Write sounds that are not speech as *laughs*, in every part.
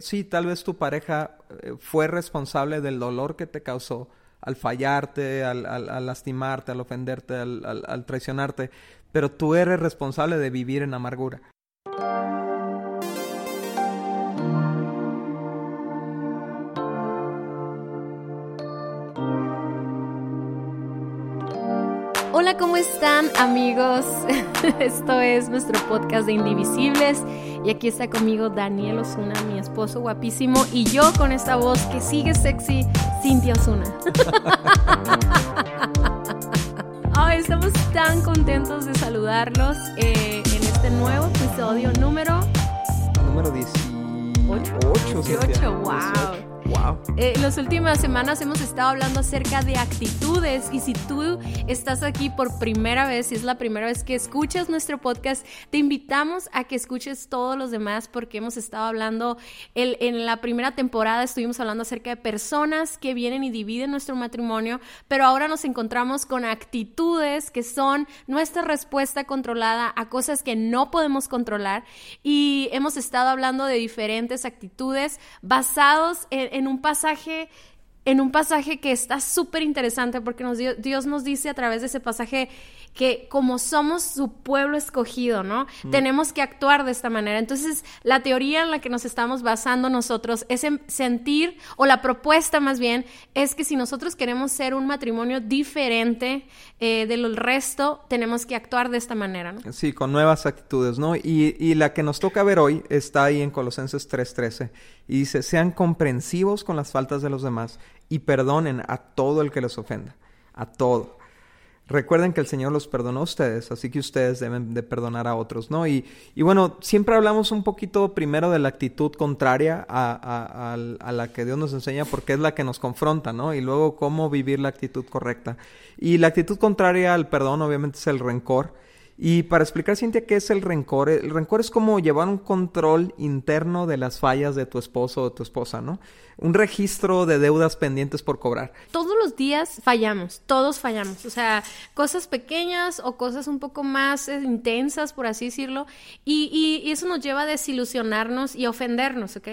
Sí, tal vez tu pareja eh, fue responsable del dolor que te causó al fallarte, al, lastimarte, al ofenderte, al, al traicionarte, pero tú eres responsable de vivir en amargura. Están amigos? *laughs* Esto es nuestro podcast de Indivisibles y aquí está conmigo Daniel Osuna, mi esposo guapísimo, y yo con esta voz que sigue sexy, Cintia Osuna. *laughs* Ay, estamos tan contentos de saludarlos eh, en este nuevo episodio número... Número 18. 18, wow. Wow. Eh, en las últimas semanas hemos estado hablando acerca de actitudes y si tú estás aquí por primera vez, si es la primera vez que escuchas nuestro podcast, te invitamos a que escuches todos los demás porque hemos estado hablando, el, en la primera temporada estuvimos hablando acerca de personas que vienen y dividen nuestro matrimonio, pero ahora nos encontramos con actitudes que son nuestra respuesta controlada a cosas que no podemos controlar y hemos estado hablando de diferentes actitudes basados en en un pasaje en un pasaje que está súper interesante porque Dios nos dice a través de ese pasaje que como somos su pueblo escogido, ¿no? Mm. Tenemos que actuar de esta manera. Entonces, la teoría en la que nos estamos basando nosotros es en sentir, o la propuesta más bien, es que si nosotros queremos ser un matrimonio diferente eh, del resto, tenemos que actuar de esta manera, ¿no? Sí, con nuevas actitudes, ¿no? Y, y la que nos toca ver hoy está ahí en Colosenses 3:13 y dice, sean comprensivos con las faltas de los demás y perdonen a todo el que les ofenda, a todo. Recuerden que el Señor los perdonó a ustedes, así que ustedes deben de perdonar a otros, ¿no? Y, y bueno, siempre hablamos un poquito primero de la actitud contraria a, a, la que Dios nos enseña porque es la que nos confronta, ¿no? Y luego cómo vivir la actitud correcta. Y la actitud contraria al perdón obviamente es el rencor. Y para explicar, Cintia, qué es el rencor, el rencor es como llevar un control interno de las fallas de tu esposo o de tu esposa, ¿no? Un registro de deudas pendientes por cobrar. Todos los días fallamos, todos fallamos, o sea, cosas pequeñas o cosas un poco más eh, intensas, por así decirlo, y, y, eso nos lleva a desilusionarnos y ofendernos, ¿ok?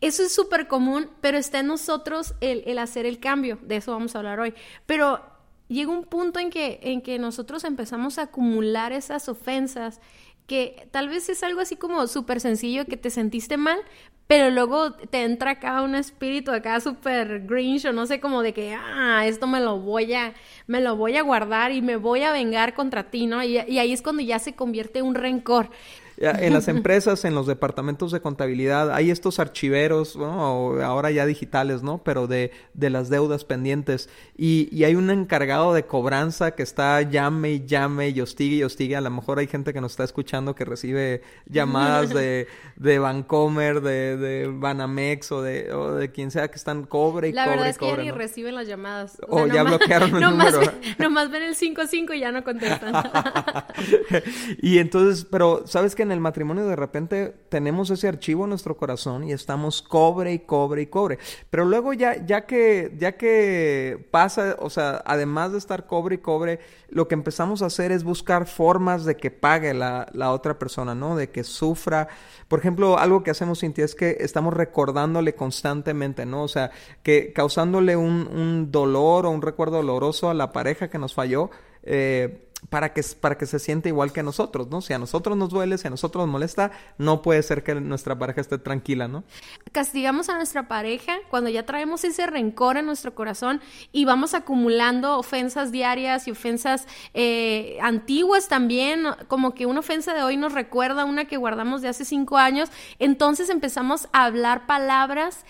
Eso es súper común, pero está en nosotros el, el hacer el cambio, de eso vamos a hablar hoy. Pero llega un punto en que, en que nosotros empezamos a acumular esas ofensas que tal vez es algo así como súper sencillo que te sentiste mal, pero luego te entra acá un espíritu acá súper grinch o no sé como de que, ah, esto me lo voy a, me lo voy a guardar y me voy a vengar contra ti, ¿no? Y, ahí es cuando ya se convierte en un rencor. En las empresas, en los departamentos de contabilidad, hay estos archiveros, ahora ya digitales, ¿no? Pero de, de las deudas pendientes. Y, y, hay un encargado de cobranza que está llame y llame y hostigue y hostigue. A lo mejor hay gente que nos está escuchando que recibe llamadas de, de Vancomer, de, de Banamex o de, o de quien sea que están cobre y La cobre verdad es que ya ni reciben las llamadas. O, ya bloquearon el número. Ven, nomás ven el 55 y ya no contestan. *laughs* y entonces, pero, ¿sabes qué? El matrimonio de repente tenemos ese archivo en nuestro corazón y estamos cobre y cobre y cobre. Pero luego ya, ya que, ya que pasa, o sea, además de estar cobre y cobre, lo que empezamos a hacer es buscar formas de que pague la, la otra persona, ¿no? De que sufra. Por ejemplo, algo que hacemos, Cintia, es que estamos recordándole constantemente, ¿no? O sea, que causándole un, un dolor o un recuerdo doloroso a la pareja que nos falló. Eh, para que, para que se sienta igual que nosotros, ¿no? Si a nosotros nos duele, si a nosotros nos molesta, no puede ser que nuestra pareja esté tranquila, ¿no? Castigamos a nuestra pareja cuando ya traemos ese rencor en nuestro corazón y vamos acumulando ofensas diarias y ofensas eh, antiguas también, como que una ofensa de hoy nos recuerda una que guardamos de hace cinco años, entonces empezamos a hablar palabras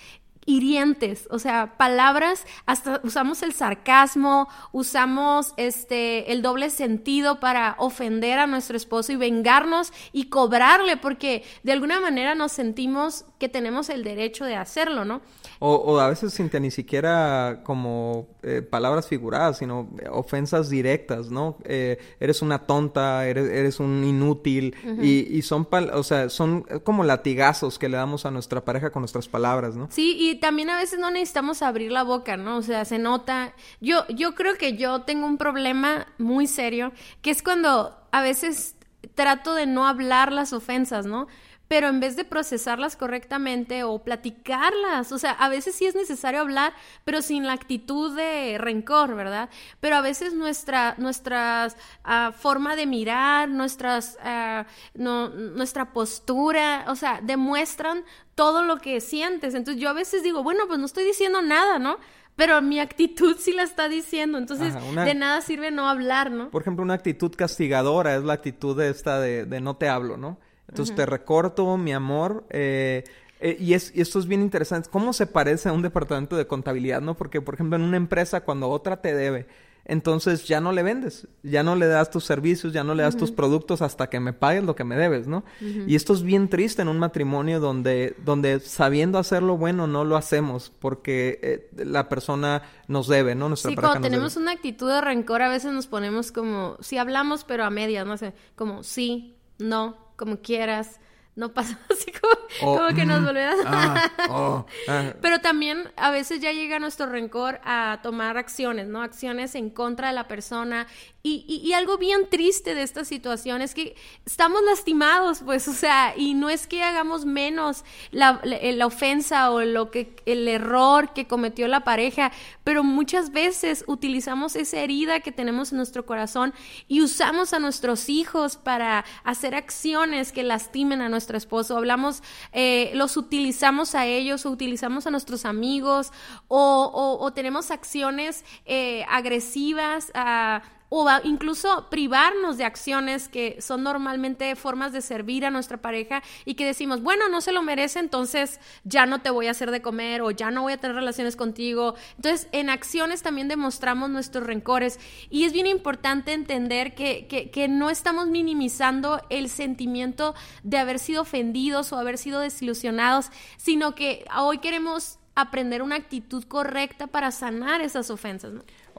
hirientes, o sea, palabras, hasta usamos el sarcasmo, usamos este el doble sentido para ofender a nuestro esposo y vengarnos y cobrarle porque de alguna manera nos sentimos que tenemos el derecho de hacerlo, ¿no? O, a veces sin ni siquiera como eh, palabras figuradas, sino ofensas directas, ¿no? Eh, eres una tonta, eres, un inútil y, y, son, o sea, son como latigazos que le damos a nuestra pareja con nuestras palabras, ¿no? Sí, y también a veces no necesitamos abrir la boca, ¿no? O sea, se nota. Yo, yo creo que yo tengo un problema muy serio, que es cuando a veces trato de no hablar las ofensas, ¿no? Pero en vez de procesarlas correctamente o platicarlas, o sea, a veces sí es necesario hablar, pero sin la actitud de rencor, ¿verdad? Pero a veces nuestra, nuestra ah, forma de mirar, nuestras, ah, no, nuestra postura, o sea, demuestran todo lo que sientes. Entonces yo a veces digo, bueno, pues no estoy diciendo nada, ¿no? Pero mi actitud sí la está diciendo, entonces de nada sirve no hablar, ¿no? Por ejemplo, una actitud castigadora es la actitud de esta de, de no te hablo, ¿no? Entonces te recorto, mi amor. Eh, eh, y, es, y esto es bien interesante. ¿Cómo se parece a un departamento de contabilidad, no? Porque, por ejemplo, en una empresa, cuando otra te debe, entonces ya no le vendes, ya no le das tus servicios, ya no le das tus productos hasta que me pagues lo que me debes, ¿no? Y esto es bien triste en un matrimonio donde, donde sabiendo hacerlo bueno no lo hacemos porque eh, la persona nos debe, ¿no? Nuestra sí, cuando tenemos una actitud de rencor a veces nos ponemos como, sí hablamos pero a medias, no sé, como sí, no, como quieras, no pasa *laughs* así como, como que nos mm, volvemos. Ah, oh, ah. *laughs* Pero también a veces ya llega nuestro rencor a tomar acciones, ¿no? Acciones en contra de la persona y, algo bien triste de esta situación es que estamos lastimados, pues, *laughs* o sea, y no es que hagamos menos la, la, ofensa o lo que, el error que cometió la pareja, pero muchas veces utilizamos esa herida que tenemos en nuestro corazón y usamos a nuestros hijos para hacer acciones que lastimen a nuestro esposo. Hablamos, eh, los utilizamos a ellos o utilizamos a nuestros amigos o, o, tenemos acciones eh, agresivas a o incluso privarnos de acciones que son normalmente formas de servir a nuestra pareja y que decimos, bueno, no se lo merece, entonces ya no te voy a hacer de comer o ya no voy a tener relaciones contigo. Entonces, en acciones también demostramos nuestros rencores y es bien importante entender que, que, no estamos minimizando el sentimiento de haber sido ofendidos o haber sido desilusionados, sino que hoy queremos aprender una actitud correcta para sanar esas ofensas.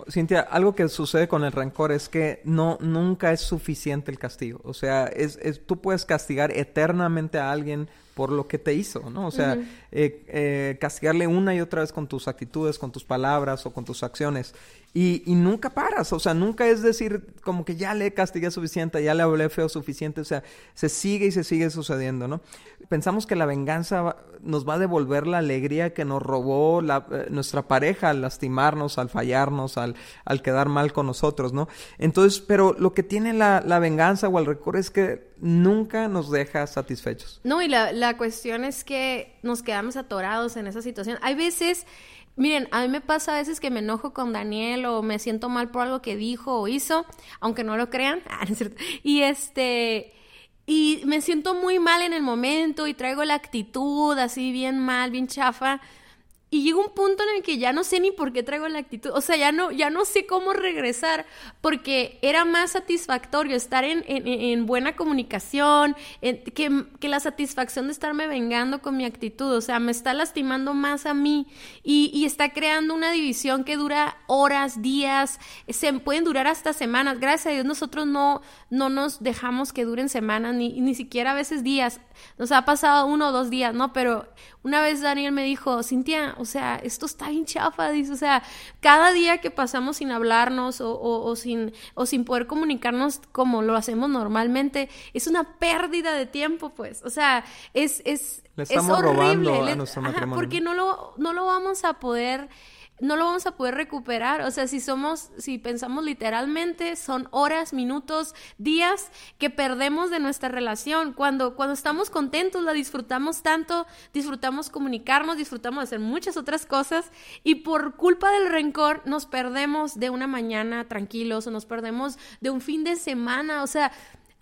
Cintia, algo que sucede con el rencor es que no nunca es suficiente el castigo. O sea, es, es tú puedes castigar eternamente a alguien por lo que te hizo, ¿no? O sea, eh, eh, castigarle una y otra vez con tus actitudes, con tus palabras o con tus acciones. Y, y, nunca paras, o sea, nunca es decir como que ya le castigué suficiente, ya le hablé feo suficiente, o sea, se sigue y se sigue sucediendo, ¿no? Pensamos que la venganza nos va a devolver la alegría que nos robó eh, nuestra pareja al lastimarnos, al fallarnos, al, al, quedar mal con nosotros, ¿no? Entonces, pero lo que tiene la, la venganza o el rencor es que nunca nos deja satisfechos. No, y la, la cuestión es que nos quedamos atorados en esa situación. Hay veces Miren, a mí me pasa a veces que me enojo con Daniel o me siento mal por algo que dijo o hizo, aunque no lo crean. *laughs* Ah, y este, y me siento muy mal en el momento y traigo la actitud así bien mal, bien chafa. Y llega un punto en el que ya no sé ni por qué traigo la actitud, o sea, ya no, ya no sé cómo regresar, porque era más satisfactorio estar en, en, buena comunicación, que, que, la satisfacción de estarme vengando con mi actitud, o sea, me está lastimando más a mí y, y, está creando una división que dura horas, días, se pueden durar hasta semanas. Gracias a Dios nosotros no, no nos dejamos que duren semanas, ni, ni siquiera a veces días. Nos ha pasado uno o dos días, ¿no? Pero una vez Daniel me dijo, Cintia, o sea, esto está bien chafa, dice, o sea, cada día que pasamos sin hablarnos o, o, sin, o sin poder comunicarnos como lo hacemos normalmente, es una pérdida de tiempo, pues, o sea, es, es, es horrible. porque no lo, no lo vamos a poder no lo vamos a poder recuperar. O sea, si somos, si pensamos literalmente, son horas, minutos, días que perdemos de nuestra relación. Cuando, cuando estamos contentos, la disfrutamos tanto, disfrutamos comunicarnos, disfrutamos hacer muchas otras cosas y por culpa del rencor nos perdemos de una mañana tranquilos o nos perdemos de un fin de semana. O sea,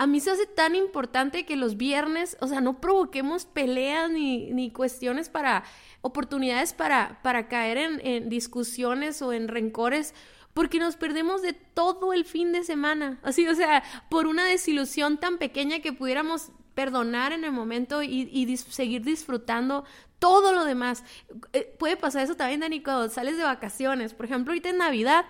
a mí se hace tan importante que los viernes, o sea, no provoquemos peleas ni, ni cuestiones para oportunidades para, para caer en, discusiones o en rencores porque nos perdemos de todo el fin de semana. Así, o sea, por una desilusión tan pequeña que pudiéramos perdonar en el momento y, seguir disfrutando todo lo demás. Eh, puede pasar eso también, Dani, cuando sales de vacaciones. Por ejemplo, ahorita en Navidad,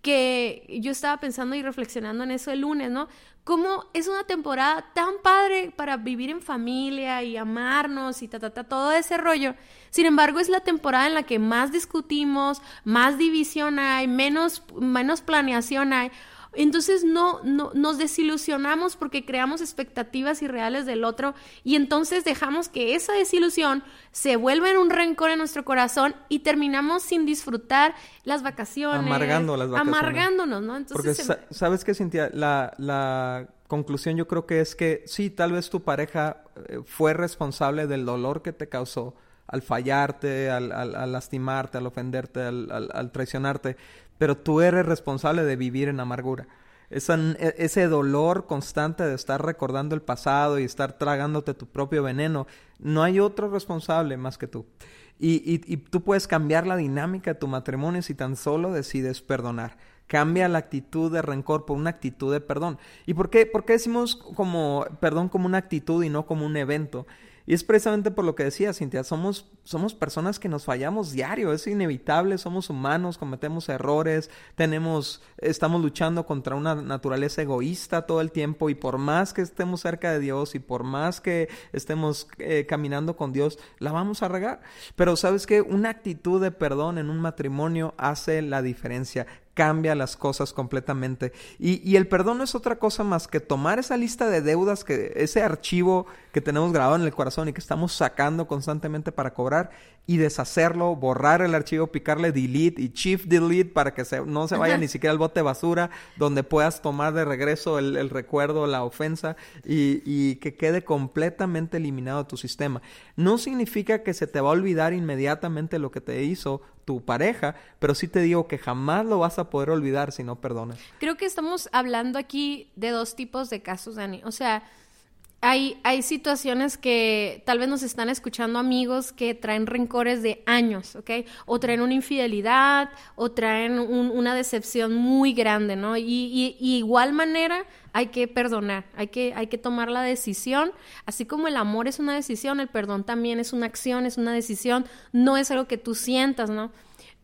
que yo estaba pensando y reflexionando en eso el lunes, ¿no? Cómo es una temporada tan padre para vivir en familia y amarnos y ta, ta, ta, todo ese rollo. Sin embargo, es la temporada en la que más discutimos, más división hay, menos, menos planeación hay. Entonces no, no nos desilusionamos porque creamos expectativas irreales del otro y entonces dejamos que esa desilusión se vuelva en un rencor en nuestro corazón y terminamos sin disfrutar las vacaciones. Amargando las vacaciones. Amargándonos, ¿no? Entonces, porque, ¿sabes qué, Cintia? La, la conclusión yo creo que es que sí, tal vez tu pareja eh, fue responsable del dolor que te causó al fallarte, al, al, lastimarte, al ofenderte, al, al, traicionarte, pero tú eres responsable de vivir en amargura. Esa, e, ese dolor constante de estar recordando el pasado y estar tragándote tu propio veneno, no hay otro responsable más que tú. Y, y, y tú puedes cambiar la dinámica de tu matrimonio si tan solo decides perdonar. Cambia la actitud de rencor por una actitud de perdón. ¿Y por qué, por qué decimos como perdón como una actitud y no como un evento? Y es precisamente por lo que decía Cintia, somos, somos personas que nos fallamos diario, es inevitable, somos humanos, cometemos errores, tenemos, estamos luchando contra una naturaleza egoísta todo el tiempo y por más que estemos cerca de Dios y por más que estemos eh, caminando con Dios, la vamos a regar. Pero sabes que una actitud de perdón en un matrimonio hace la diferencia cambia las cosas completamente. Y, y, el perdón no es otra cosa más que tomar esa lista de deudas, que, ese archivo que tenemos grabado en el corazón y que estamos sacando constantemente para cobrar y deshacerlo, borrar el archivo, picarle delete y shift delete para que se, no se vaya ni siquiera al bote de basura, donde puedas tomar de regreso el, el recuerdo, la ofensa y, y, que quede completamente eliminado de tu sistema. No significa que se te va a olvidar inmediatamente lo que te hizo tu pareja, pero sí te digo que jamás lo vas a poder olvidar si no perdonas. Creo que estamos hablando aquí de dos tipos de casos, Dani. O sea, hay, hay situaciones que tal vez nos están escuchando amigos que traen rencores de años, ¿ok? O traen una infidelidad, o traen una decepción muy grande, ¿no? Y, y, igual manera hay que perdonar, hay que, hay que tomar la decisión. Así como el amor es una decisión, el perdón también es una acción, es una decisión, no es algo que tú sientas, ¿no?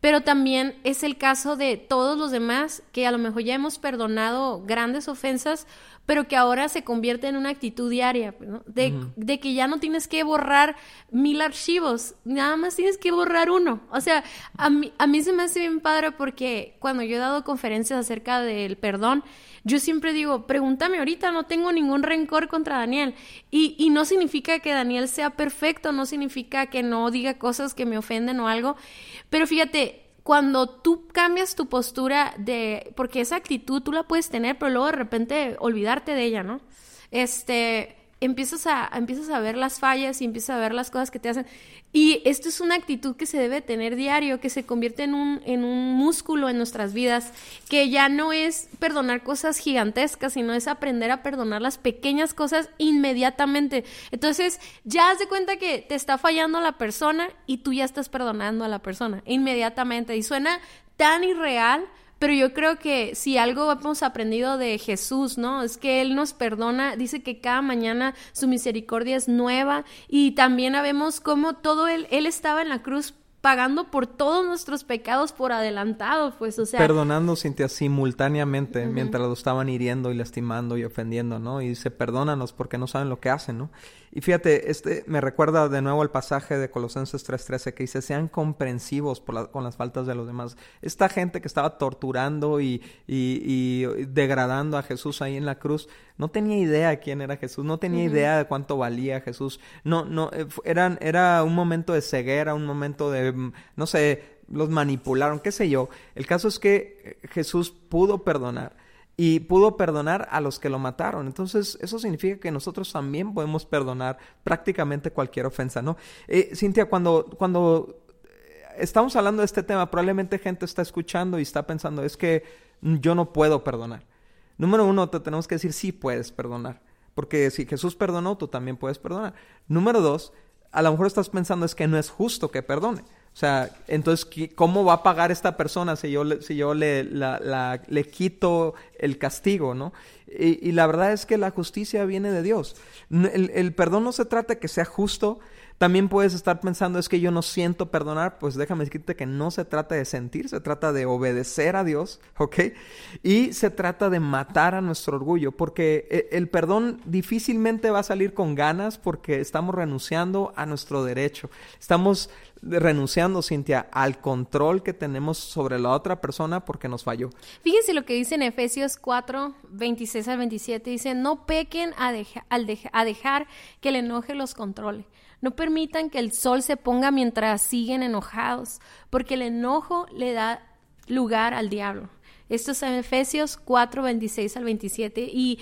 Pero también es el caso de todos los demás que a lo mejor ya hemos perdonado grandes ofensas, pero que ahora se convierte en una actitud diaria, ¿no? de, de, que ya no tienes que borrar mil archivos, nada más tienes que borrar uno. O sea, a mí, a mí se me hace bien padre porque cuando yo he dado conferencias acerca del perdón, yo siempre digo, pregúntame ahorita, no tengo ningún rencor contra Daniel. Y, y no significa que Daniel sea perfecto, no significa que no diga cosas que me ofenden o algo, pero fíjate, cuando tú cambias tu postura de, porque esa actitud tú la puedes tener, pero luego de repente olvidarte de ella, ¿no? Este, empiezas a, empiezas a ver las fallas y empiezas a ver las cosas que te hacen. Y esto es una actitud que se debe tener diario, que se convierte en un, en un músculo en nuestras vidas, que ya no es perdonar cosas gigantescas, sino es aprender a perdonar las pequeñas cosas inmediatamente. Entonces, ya haz de cuenta que te está fallando la persona y tú ya estás perdonando a la persona inmediatamente. Y suena tan irreal, pero yo creo que si algo hemos aprendido de Jesús, ¿no? Es que Él nos perdona, dice que cada mañana su misericordia es nueva y también vemos cómo todo Él, Él estaba en la cruz pagando por todos nuestros pecados por adelantado, pues, o sea... Perdonando, Cintia, simultáneamente, mientras lo estaban hiriendo y lastimando y ofendiendo, ¿no? Y dice, perdónanos porque no saben lo que hacen, ¿no? Y fíjate, este me recuerda de nuevo el pasaje de Colosenses 3:13 que dice, sean comprensivos por con las faltas de los demás. Esta gente que estaba torturando y, y, degradando a Jesús ahí en la cruz, no tenía idea quién era Jesús, no tenía idea de cuánto valía Jesús. No, no, eh, eran, era un momento de ceguera, un momento de, mm, no sé, los manipularon, qué sé yo. El caso es que Jesús pudo perdonar y pudo perdonar a los que lo mataron. Entonces, eso significa que nosotros también podemos perdonar prácticamente cualquier ofensa, ¿no? Eh, Cintia, cuando, cuando eh, estamos hablando de este tema, probablemente gente está escuchando y está pensando, es que yo no puedo perdonar. Número uno, te tenemos que decir, sí puedes perdonar. Porque si Jesús perdonó, tú también puedes perdonar. Número dos, a lo mejor estás pensando es que no es justo que perdone. O sea, entonces, ¿cómo va a pagar esta persona si yo, le, si yo le, le quito el castigo, no? Y, la verdad es que la justicia viene de Dios. El, el, perdón no se trata de que sea justo, También puedes estar pensando, es que yo no siento perdonar, pues déjame decirte que no se trata de sentir, se trata de obedecer a Dios, ¿ok? Y se trata de matar a nuestro orgullo, porque eh, el perdón difícilmente va a salir con ganas porque estamos renunciando a nuestro derecho. Estamos renunciando, Cintia, al control que tenemos sobre la otra persona porque nos falló. Fíjense lo que dice en Efesios 4, 26 al 27. Dice, no pequen a, a dejar que el enoje los controle. No permitan que el sol se ponga mientras siguen enojados, porque el enojo le da lugar al diablo. Esto es en Efesios 4, 26 al 27. Y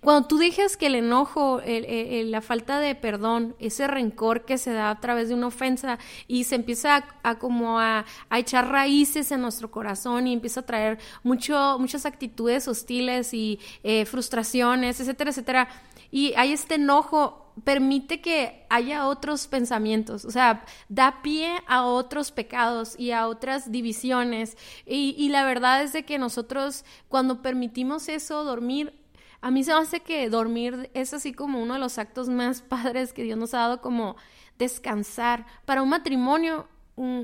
cuando tú dejas que el enojo, la falta de perdón, ese rencor que se da a través de una ofensa y se empieza a, como a, echar raíces en nuestro corazón y empieza a traer mucho, muchas actitudes hostiles y eh, frustraciones, etcétera, etcétera. Y hay este enojo, permite que haya otros pensamientos, o sea, da pie a otros pecados y a otras divisiones. Y, y la verdad es de que nosotros cuando permitimos eso, dormir, a mí se me hace que dormir es así como uno de los actos más *laughs* padres que Dios nos ha dado como descansar. Para un matrimonio,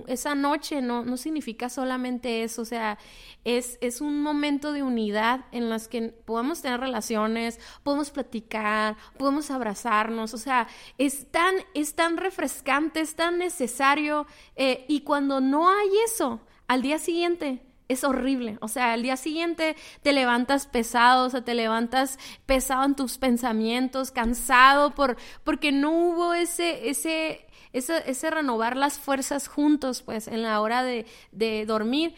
esa noche no, no significa solamente eso, o sea, es, es un momento de unidad en las que podemos tener relaciones, podemos platicar, podemos abrazarnos, o sea, es tan, es tan refrescante, es tan necesario, eh, y cuando no hay eso, al día siguiente es horrible. O sea, al día siguiente te levantas pesado, o sea, te levantas pesado en tus pensamientos, cansado por, porque no hubo ese, ese, ese, ese renovar las fuerzas juntos, pues, en la hora de, de dormir.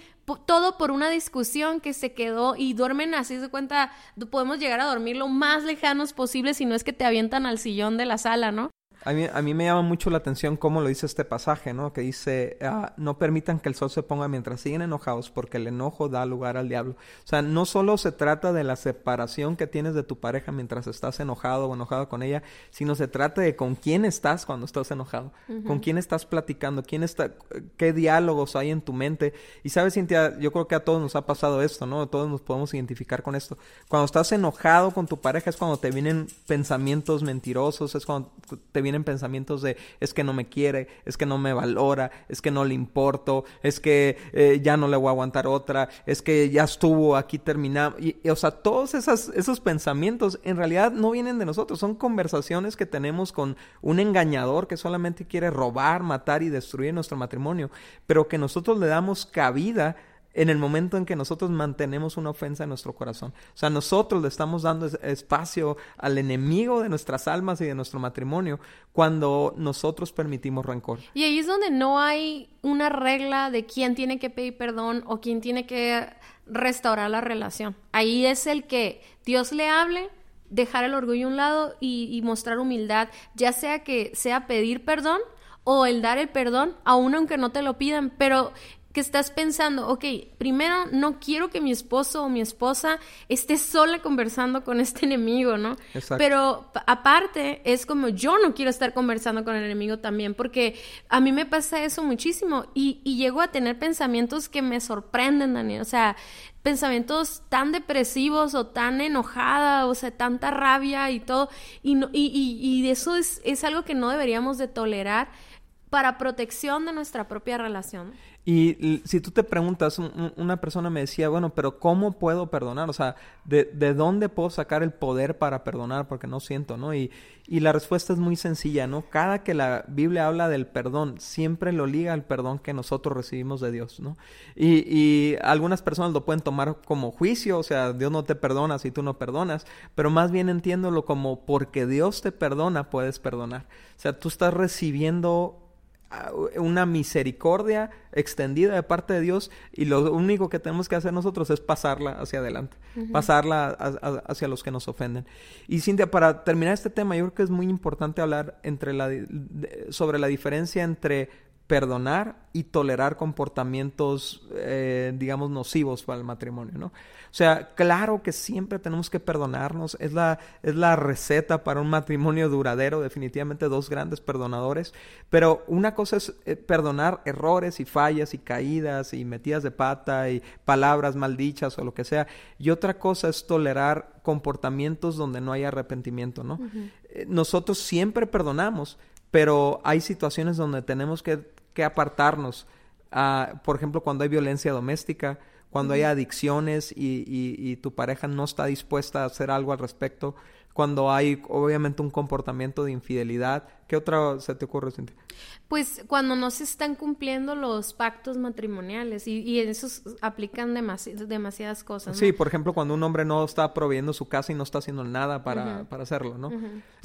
Todo por una discusión que se quedó y duermen así, de cuenta, podemos llegar a dormir lo más lejanos posible si no es que te avientan al sillón de la sala, ¿no? A mí, a mí me llama mucho la atención cómo lo dice este pasaje, ¿no? Que dice, ah, no permitan que el sol se ponga mientras siguen enojados porque el enojo da lugar al diablo. O sea, no solo se trata de la separación que tienes de tu pareja mientras estás enojado o enojado con ella, sino se trata de con quién estás cuando estás enojado, con quién estás platicando, quién está, qué diálogos hay en tu mente. Y sabes, Cintia, yo creo que a todos nos ha pasado esto, ¿no? Todos nos podemos identificar con esto. Cuando estás enojado con tu pareja es cuando te vienen pensamientos mentirosos, es cuando te vienen vienen pensamientos de es que no me quiere, es que no me valora, es que no le importo, es que eh, ya no le voy a aguantar otra, es que ya estuvo aquí terminado. Y, o sea, todos esos pensamientos en realidad no vienen de nosotros, son conversaciones que tenemos con un engañador que solamente quiere robar, matar y destruir nuestro matrimonio, pero que nosotros le damos cabida en el momento en que nosotros mantenemos una ofensa en nuestro corazón. O sea, nosotros le estamos dando espacio al enemigo de nuestras almas y de nuestro matrimonio cuando nosotros permitimos rencor. Y ahí es donde no hay una regla de quién tiene que pedir perdón o quién tiene que restaurar la relación. Ahí es el que Dios le hable, dejar el orgullo a un lado y, mostrar humildad, ya sea que sea pedir perdón o el dar el perdón, aun aunque no te lo pidan, pero que estás pensando, ok, primero no quiero que mi esposo o mi esposa esté sola conversando con este enemigo, ¿no? Exacto. Pero aparte es como yo no quiero estar conversando con el enemigo también, porque a mí me pasa eso muchísimo y, y llego a tener pensamientos que me sorprenden, Daniel, o sea, pensamientos tan depresivos o tan enojada, o sea, tanta rabia y todo, y, no, y, y, y eso es, es algo que no deberíamos de tolerar para protección de nuestra propia relación. Y si tú te preguntas, una persona me decía, bueno, pero ¿cómo puedo perdonar? O sea, ¿de, dónde puedo sacar el poder para perdonar? Porque no siento, ¿no? Y, y, la respuesta es muy sencilla, ¿no? Cada que la Biblia habla del perdón, siempre lo liga al perdón que nosotros recibimos de Dios, ¿no? Y, y algunas personas lo pueden tomar como juicio, o sea, Dios no te perdona si tú no perdonas, pero más bien entiéndolo como porque Dios te perdona, puedes perdonar. O sea, tú estás recibiendo una misericordia extendida de parte de Dios y lo único que tenemos que hacer nosotros es pasarla hacia adelante, pasarla hacia los que nos ofenden. Y Cintia, para terminar este tema, yo creo que es muy importante hablar entre la, sobre la diferencia entre perdonar y tolerar comportamientos, eh, digamos, nocivos para el matrimonio, ¿no? O sea, claro que siempre tenemos que perdonarnos, es la, es la receta para un matrimonio duradero, definitivamente dos grandes perdonadores, pero una cosa es eh, perdonar errores y fallas y caídas y metidas de pata y palabras maldichas o lo que sea, y otra cosa es tolerar comportamientos donde no hay arrepentimiento, ¿no? Eh, nosotros siempre perdonamos, pero hay situaciones donde tenemos que, que apartarnos. Ah, por ejemplo, cuando hay violencia doméstica, cuando hay adicciones y, y, tu pareja no está dispuesta a hacer algo al respecto, cuando hay obviamente un comportamiento de infidelidad. ¿Qué otra se te ocurre, Cintia? Pues cuando no se están cumpliendo los pactos matrimoniales y, y esos aplican demasiadas cosas. Sí, por ejemplo, cuando un hombre no está proveyendo su casa y no está haciendo nada para, para hacerlo, ¿no?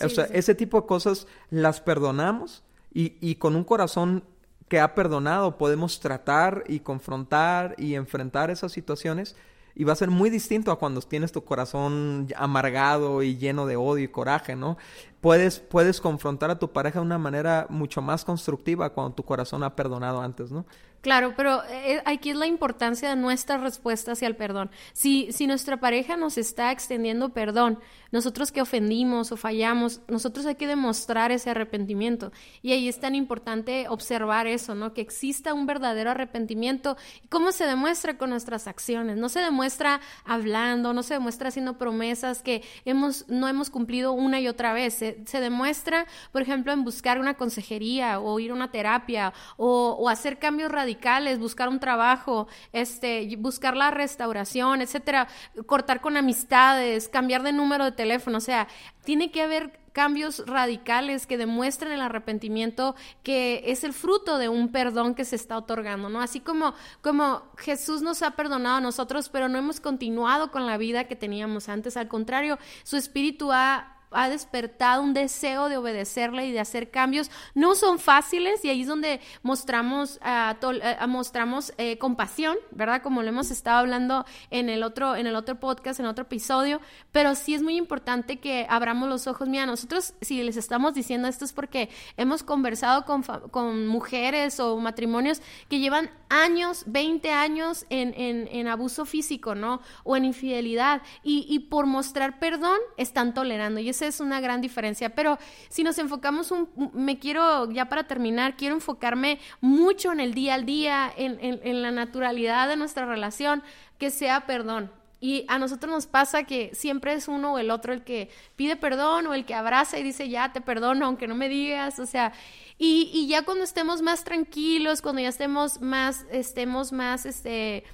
o sea, ese tipo de cosas las perdonamos y, y con un corazón que ha perdonado podemos tratar y confrontar y enfrentar esas situaciones y va a ser muy distinto a cuando tienes tu corazón amargado y lleno de odio y coraje, ¿no? Puedes, puedes confrontar a tu pareja de una manera mucho más constructiva cuando tu corazón ha perdonado antes, ¿no? Claro, pero eh, aquí es la importancia de nuestra respuesta hacia el perdón. Si, si nuestra pareja nos está extendiendo perdón, nosotros que ofendimos o fallamos, nosotros hay que demostrar ese arrepentimiento. Y ahí es tan importante observar eso, ¿no? Que exista un verdadero arrepentimiento. ¿Cómo se demuestra con nuestras acciones? No se demuestra hablando, no se demuestra haciendo promesas que hemos, no hemos cumplido una y otra vez. Se, demuestra, por ejemplo, en buscar una consejería o ir a una terapia o, o hacer cambios radicales buscar un trabajo, este, buscar la restauración, etcétera, cortar con amistades, cambiar de número de teléfono, o sea, tiene que haber cambios radicales que demuestren el arrepentimiento que es el fruto de un perdón que se está otorgando, ¿no? Así como, como Jesús nos ha perdonado a nosotros, pero no hemos continuado con la vida que teníamos antes, al contrario, su espíritu ha ha despertado un deseo de obedecerle y de hacer cambios. No son fáciles y ahí es donde mostramos, uh, mostramos eh, compasión, ¿verdad? Como lo hemos estado hablando en el, otro, en el otro podcast, en otro episodio, pero sí es muy importante que abramos los ojos. Mira, nosotros si les estamos diciendo esto es porque hemos conversado con, con mujeres o matrimonios que llevan años, 20 años en, en, en abuso físico, ¿no? O en infidelidad y, y por mostrar perdón están tolerando y ese es una gran diferencia. Pero si nos enfocamos un, me quiero, ya para terminar, quiero enfocarme mucho en el día al día, en, en, la naturalidad de nuestra relación, que sea perdón. Y a nosotros nos pasa que siempre es uno o el otro el que pide perdón o el que abraza y dice, ya te perdono, aunque no me digas, o sea, y, y ya cuando estemos más tranquilos, cuando ya estemos más, estemos más, este,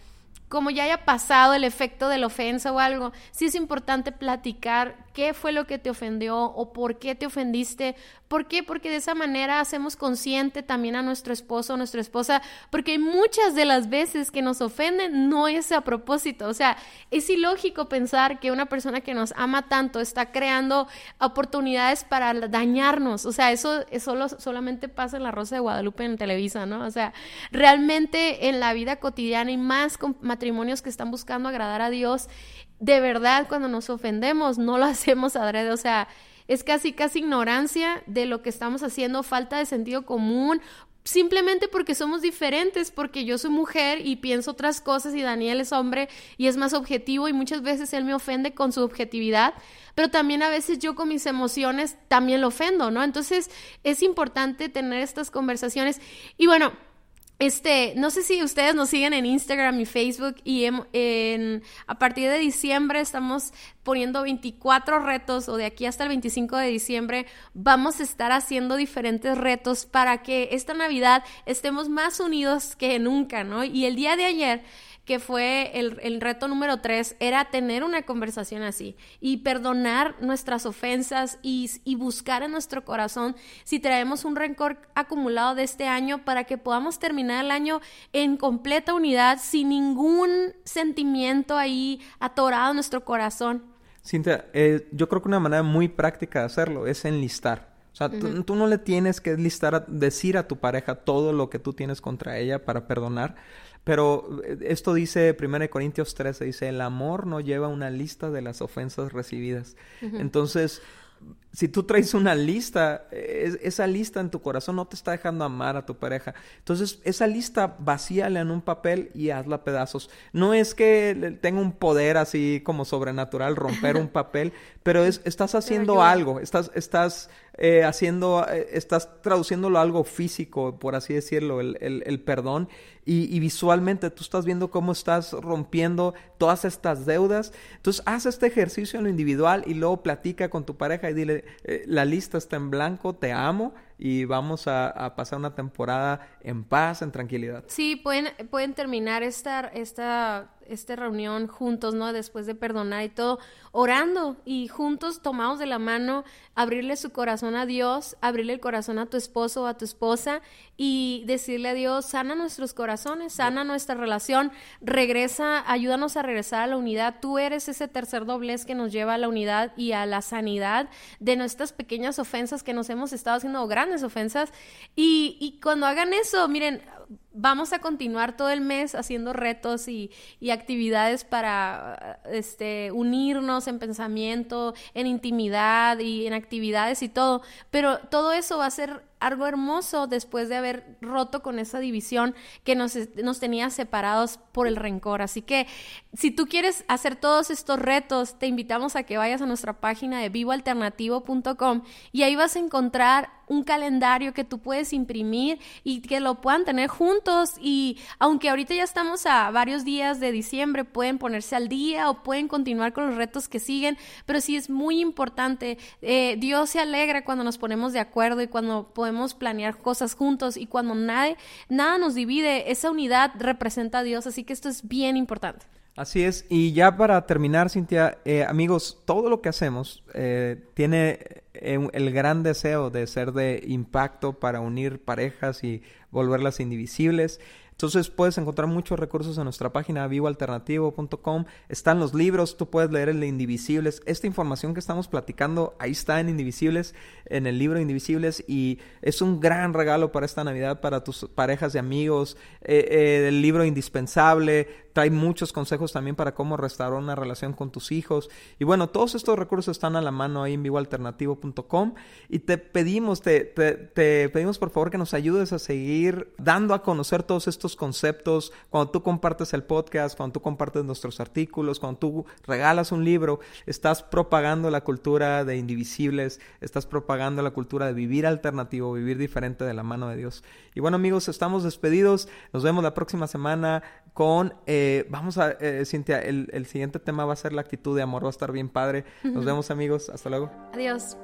como ya haya pasado el efecto de la ofensa o algo, sí es importante platicar qué fue lo que te ofendió o por qué te ofendiste. ¿Por qué? Porque de esa manera hacemos consciente también a nuestro esposo o nuestra esposa, porque muchas de las veces que nos ofenden no es a propósito. O sea, es ilógico pensar que una persona que nos ama tanto está creando oportunidades para dañarnos. O sea, eso, eso solamente pasa en la Rosa de Guadalupe en Televisa, ¿no? O sea, realmente en la vida cotidiana y más con matrimonios que están buscando agradar a Dios, de verdad cuando nos ofendemos no lo *laughs* hacemos adrede, o sea, es casi casi ignorancia de lo que estamos haciendo, falta de sentido común, simplemente porque somos diferentes, porque yo soy mujer y pienso otras cosas y Daniel es hombre y es más objetivo y muchas veces él me ofende con su objetividad, pero también a veces yo con mis emociones también lo ofendo, ¿no? Entonces es importante tener estas conversaciones y bueno, este, no sé si ustedes nos siguen en Instagram y Facebook y en, a partir de diciembre estamos poniendo 24 retos o de aquí hasta el 25 de diciembre vamos a estar haciendo diferentes retos para que esta Navidad estemos más unidos que nunca, ¿no? Y el día de ayer que fue el, reto número tres, era tener una conversación así y perdonar nuestras ofensas y, buscar en nuestro corazón si traemos un rencor acumulado de este año para que podamos terminar el año en completa unidad sin ningún sentimiento ahí atorado en nuestro corazón. Cintia, eh, yo creo que una manera muy práctica de hacerlo es enlistar. O sea, tú, tú, no le tienes que listar, decir a tu pareja todo lo que tú tienes contra ella para perdonar, pero eh, esto dice 1 Corintios 13, dice, el amor no lleva una lista de las ofensas recibidas. Entonces, si tú traes una lista, esa lista en tu corazón no te está dejando amar a tu pareja. Entonces, esa lista vacíala en un papel y hazla pedazos. No es que tenga un poder así como sobrenatural romper un *laughs* papel, pero es, estás haciendo algo, estás, estás eh, haciendo, eh, estás traduciéndolo a algo físico, por así decirlo, el, el, perdón. Y, y, visualmente tú estás viendo cómo estás rompiendo todas estas deudas. Entonces, haz este ejercicio en lo individual y luego platica con tu pareja y dile, eh, la lista está en blanco, te amo y vamos a, pasar una temporada en paz, en tranquilidad. Sí, pueden, pueden terminar esta, esta esta reunión juntos, ¿no? Después de perdonar y todo, orando y juntos tomados de la mano, abrirle su corazón a Dios, abrirle el corazón a tu esposo o a tu esposa y decirle a Dios, sana nuestros corazones, sana nuestra relación, regresa, ayúdanos a regresar a la unidad. Tú eres ese tercer doblez que nos lleva a la unidad y a la sanidad de nuestras pequeñas ofensas que nos hemos estado haciendo, grandes ofensas. Y, y cuando hagan eso, miren, vamos a continuar todo el mes haciendo retos y, actividades para este, unirnos en pensamiento, en intimidad y en actividades y todo. Pero todo eso va a ser algo hermoso después de haber roto con esa división que nos, nos tenía separados por el rencor. Así que si tú quieres hacer todos estos retos, te invitamos a que vayas a nuestra página de vivoalternativo.com y ahí vas a encontrar un calendario que tú puedes imprimir y que lo puedan tener juntos y aunque ahorita ya estamos a varios días de diciembre, pueden ponerse al día o pueden continuar con los retos que siguen, pero sí es muy importante. Eh, Dios se alegra cuando nos ponemos de acuerdo y cuando podemos planear cosas juntos y cuando nada, nada nos divide, esa unidad representa a Dios, así que esto es bien importante. Así es, y ya para terminar, Cintia, eh, amigos, todo lo que hacemos eh, tiene eh, el gran deseo de ser de impacto para unir parejas y volverlas indivisibles. Entonces puedes encontrar muchos recursos en nuestra página vivoalternativo.com. Están los libros, tú puedes leer el de Indivisibles. Esta información que estamos platicando ahí está en Indivisibles, en el libro Indivisibles y es un gran regalo para esta Navidad para tus parejas y amigos. Eh, eh, el libro indispensable trae muchos consejos también para cómo restaurar una relación con tus hijos. Y bueno, todos estos recursos están a la mano ahí en vivoalternativo.com y te pedimos, te, te pedimos por favor que nos ayudes a seguir dando a conocer todos estos conceptos, cuando tú compartes el podcast, cuando tú compartes nuestros artículos, cuando tú regalas un libro, estás propagando la cultura de indivisibles, estás propagando la cultura de vivir alternativo, vivir diferente de la mano de Dios. Y bueno amigos, estamos despedidos, nos vemos la próxima semana con, eh, vamos a, eh, Cintia, el, el siguiente tema va a ser la actitud de amor, va a estar bien padre. Nos vemos amigos, hasta luego. Adiós.